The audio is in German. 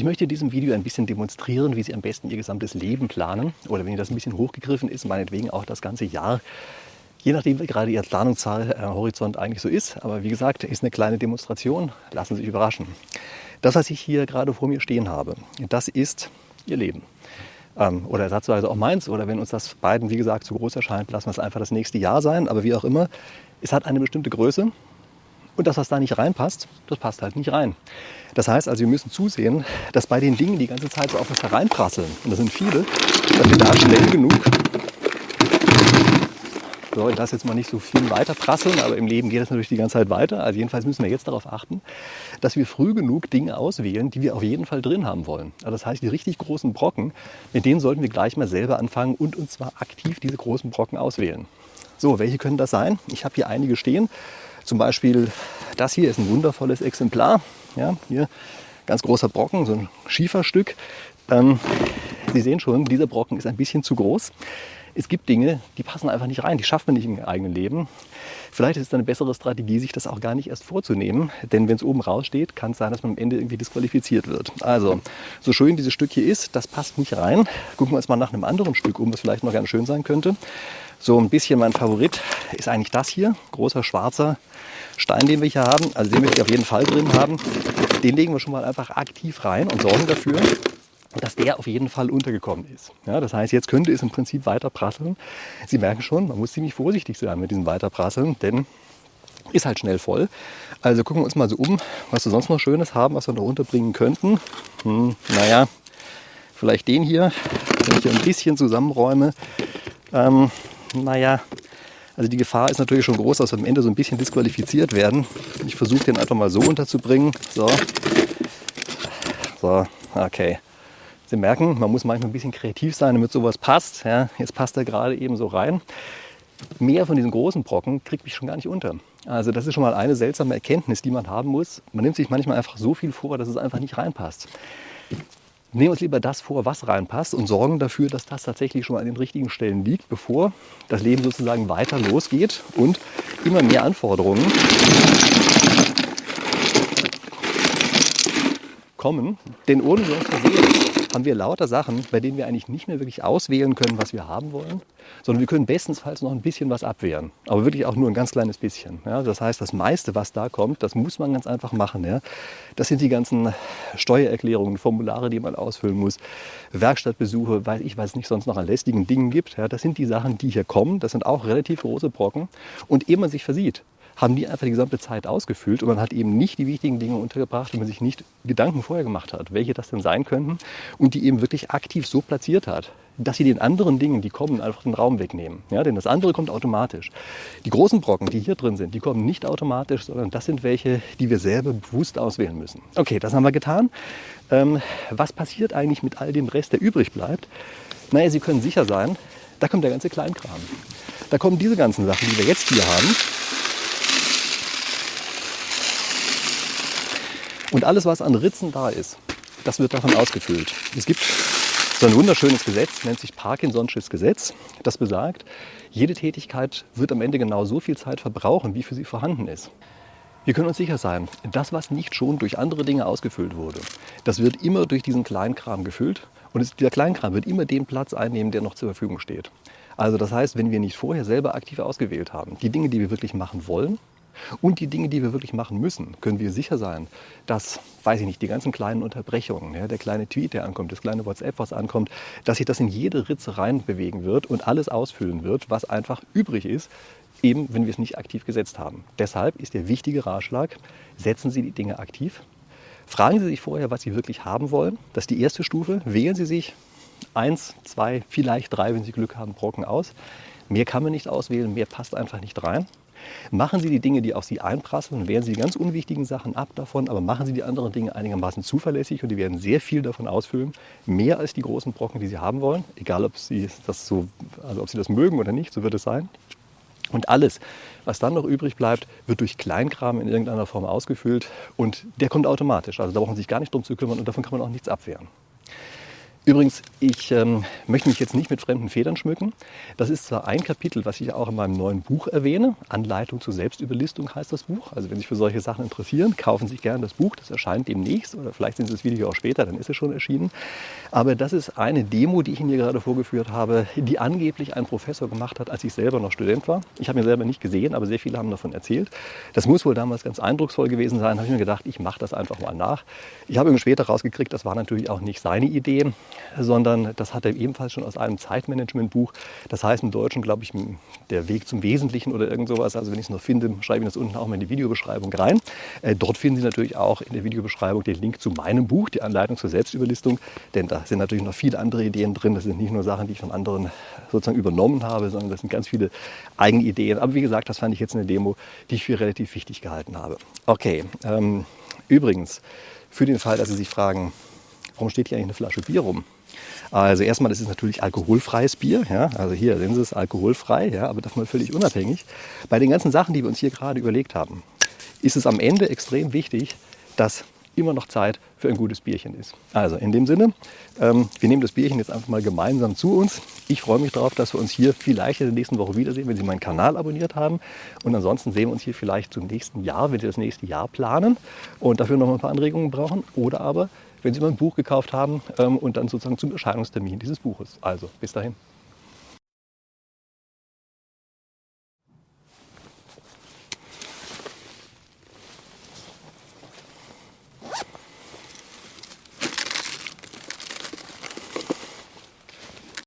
Ich möchte in diesem Video ein bisschen demonstrieren, wie Sie am besten Ihr gesamtes Leben planen. Oder wenn Ihnen das ein bisschen hochgegriffen ist, meinetwegen auch das ganze Jahr. Je nachdem, wie gerade Ihr Planungszahlhorizont äh, eigentlich so ist. Aber wie gesagt, ist eine kleine Demonstration. Lassen Sie sich überraschen. Das, was ich hier gerade vor mir stehen habe, das ist Ihr Leben. Ähm, oder ersatzweise auch meins. Oder wenn uns das beiden, wie gesagt, zu groß erscheint, lassen wir es einfach das nächste Jahr sein. Aber wie auch immer, es hat eine bestimmte Größe. Und das, was da nicht reinpasst, das passt halt nicht rein. Das heißt also, wir müssen zusehen, dass bei den Dingen die ganze Zeit so auf uns hereinprasseln, und das sind viele, dass wir da schnell genug, so, ich lasse jetzt mal nicht so viel weiter prasseln, aber im Leben geht es natürlich die ganze Zeit weiter. Also jedenfalls müssen wir jetzt darauf achten, dass wir früh genug Dinge auswählen, die wir auf jeden Fall drin haben wollen. Also das heißt, die richtig großen Brocken, mit denen sollten wir gleich mal selber anfangen und uns zwar aktiv diese großen Brocken auswählen. So, welche können das sein? Ich habe hier einige stehen. Zum Beispiel das hier ist ein wundervolles Exemplar. Ja, hier ganz großer Brocken, so ein Schieferstück. Ähm, Sie sehen schon, dieser Brocken ist ein bisschen zu groß. Es gibt Dinge, die passen einfach nicht rein, die schafft man nicht im eigenen Leben. Vielleicht ist es eine bessere Strategie, sich das auch gar nicht erst vorzunehmen, denn wenn es oben raussteht, kann es sein, dass man am Ende irgendwie disqualifiziert wird. Also, so schön dieses Stück hier ist, das passt nicht rein. Gucken wir uns mal nach einem anderen Stück um, was vielleicht noch ganz schön sein könnte. So ein bisschen mein Favorit ist eigentlich das hier, großer schwarzer Stein, den wir hier haben, also den möchte ich auf jeden Fall drin haben, den legen wir schon mal einfach aktiv rein und sorgen dafür, dass der auf jeden Fall untergekommen ist. Ja, das heißt, jetzt könnte es im Prinzip weiter prasseln. Sie merken schon, man muss ziemlich vorsichtig sein mit diesem Weiterprasseln, denn ist halt schnell voll. Also gucken wir uns mal so um, was wir sonst noch Schönes haben, was wir noch unterbringen könnten. Hm, naja, vielleicht den hier, wenn ich hier ein bisschen zusammenräume. Ähm, naja, also die Gefahr ist natürlich schon groß, dass wir am Ende so ein bisschen disqualifiziert werden. Ich versuche den einfach mal so unterzubringen. So. So, okay. Sie merken, man muss manchmal ein bisschen kreativ sein, damit sowas passt. Ja, jetzt passt er gerade eben so rein. Mehr von diesen großen Brocken kriegt mich schon gar nicht unter. Also das ist schon mal eine seltsame Erkenntnis, die man haben muss. Man nimmt sich manchmal einfach so viel vor, dass es einfach nicht reinpasst nehmen wir uns lieber das vor, was reinpasst und sorgen dafür, dass das tatsächlich schon an den richtigen Stellen liegt, bevor das Leben sozusagen weiter losgeht und immer mehr Anforderungen kommen. Denn ohne wir uns versehen, haben wir lauter Sachen, bei denen wir eigentlich nicht mehr wirklich auswählen können, was wir haben wollen, sondern wir können bestensfalls noch ein bisschen was abwehren. Aber wirklich auch nur ein ganz kleines bisschen. Ja, das heißt, das meiste, was da kommt, das muss man ganz einfach machen. Ja. Das sind die ganzen Steuererklärungen, Formulare, die man ausfüllen muss, Werkstattbesuche, weiß ich, was es nicht sonst noch an lästigen Dingen gibt. Ja. Das sind die Sachen, die hier kommen. Das sind auch relativ große Brocken. Und ehe man sich versieht, haben die einfach die gesamte Zeit ausgefüllt und man hat eben nicht die wichtigen Dinge untergebracht, die man sich nicht Gedanken vorher gemacht hat, welche das denn sein könnten und die eben wirklich aktiv so platziert hat, dass sie den anderen Dingen, die kommen, einfach den Raum wegnehmen. Ja, denn das andere kommt automatisch. Die großen Brocken, die hier drin sind, die kommen nicht automatisch, sondern das sind welche, die wir selber bewusst auswählen müssen. Okay, das haben wir getan. Ähm, was passiert eigentlich mit all dem Rest, der übrig bleibt? Naja, Sie können sicher sein, da kommt der ganze Kleinkram. Da kommen diese ganzen Sachen, die wir jetzt hier haben, Und alles, was an Ritzen da ist, das wird davon ausgefüllt. Es gibt so ein wunderschönes Gesetz, nennt sich Parkinson'sches Gesetz, das besagt, jede Tätigkeit wird am Ende genau so viel Zeit verbrauchen, wie für sie vorhanden ist. Wir können uns sicher sein, das, was nicht schon durch andere Dinge ausgefüllt wurde, das wird immer durch diesen Kleinkram gefüllt und dieser Kleinkram wird immer den Platz einnehmen, der noch zur Verfügung steht. Also das heißt, wenn wir nicht vorher selber aktiv ausgewählt haben, die Dinge, die wir wirklich machen wollen, und die Dinge, die wir wirklich machen müssen, können wir sicher sein, dass, weiß ich nicht, die ganzen kleinen Unterbrechungen, ja, der kleine Tweet, der ankommt, das kleine WhatsApp, was ankommt, dass sich das in jede Ritze reinbewegen wird und alles ausfüllen wird, was einfach übrig ist, eben wenn wir es nicht aktiv gesetzt haben. Deshalb ist der wichtige Ratschlag, setzen Sie die Dinge aktiv. Fragen Sie sich vorher, was Sie wirklich haben wollen. Das ist die erste Stufe. Wählen Sie sich eins, zwei, vielleicht drei, wenn Sie Glück haben, Brocken aus. Mehr kann man nicht auswählen, mehr passt einfach nicht rein. Machen Sie die Dinge, die auf Sie einprasseln, wehren Sie die ganz unwichtigen Sachen ab davon, aber machen Sie die anderen Dinge einigermaßen zuverlässig und die werden sehr viel davon ausfüllen, mehr als die großen Brocken, die Sie haben wollen, egal ob Sie das so, also ob Sie das mögen oder nicht, so wird es sein. Und alles, was dann noch übrig bleibt, wird durch Kleinkram in irgendeiner Form ausgefüllt und der kommt automatisch. Also da brauchen Sie sich gar nicht drum zu kümmern und davon kann man auch nichts abwehren. Übrigens, ich ähm, möchte mich jetzt nicht mit fremden Federn schmücken. Das ist zwar ein Kapitel, was ich auch in meinem neuen Buch erwähne. Anleitung zur Selbstüberlistung heißt das Buch. Also wenn Sie sich für solche Sachen interessieren, kaufen Sie sich gerne das Buch. Das erscheint demnächst oder vielleicht sind Sie das Video auch später, dann ist es schon erschienen. Aber das ist eine Demo, die ich Ihnen hier gerade vorgeführt habe, die angeblich ein Professor gemacht hat, als ich selber noch Student war. Ich habe ihn selber nicht gesehen, aber sehr viele haben davon erzählt. Das muss wohl damals ganz eindrucksvoll gewesen sein. Da habe ich mir gedacht, ich mache das einfach mal nach. Ich habe später rausgekriegt, das war natürlich auch nicht seine Idee sondern das hat er ebenfalls schon aus einem Zeitmanagement-Buch. Das heißt im Deutschen, glaube ich, der Weg zum Wesentlichen oder irgend sowas. Also wenn ich es noch finde, schreibe ich das unten auch mal in die Videobeschreibung rein. Äh, dort finden Sie natürlich auch in der Videobeschreibung den Link zu meinem Buch, die Anleitung zur Selbstüberlistung. Denn da sind natürlich noch viele andere Ideen drin. Das sind nicht nur Sachen, die ich von anderen sozusagen übernommen habe, sondern das sind ganz viele eigene Ideen. Aber wie gesagt, das fand ich jetzt eine Demo, die ich für relativ wichtig gehalten habe. Okay, ähm, übrigens, für den Fall, dass Sie sich fragen, warum steht hier eigentlich eine Flasche Bier rum? Also erstmal, das ist natürlich alkoholfreies Bier. Ja? Also hier sehen Sie es alkoholfrei, ja? aber davon völlig unabhängig. Bei den ganzen Sachen, die wir uns hier gerade überlegt haben, ist es am Ende extrem wichtig, dass immer noch Zeit für ein gutes Bierchen ist. Also in dem Sinne, ähm, wir nehmen das Bierchen jetzt einfach mal gemeinsam zu uns. Ich freue mich darauf, dass wir uns hier vielleicht in der nächsten Woche wiedersehen, wenn Sie meinen Kanal abonniert haben. Und ansonsten sehen wir uns hier vielleicht zum nächsten Jahr, wenn Sie das nächste Jahr planen und dafür noch ein paar Anregungen brauchen. Oder aber wenn Sie mal ein Buch gekauft haben ähm, und dann sozusagen zum Erscheinungstermin dieses Buches. Also bis dahin.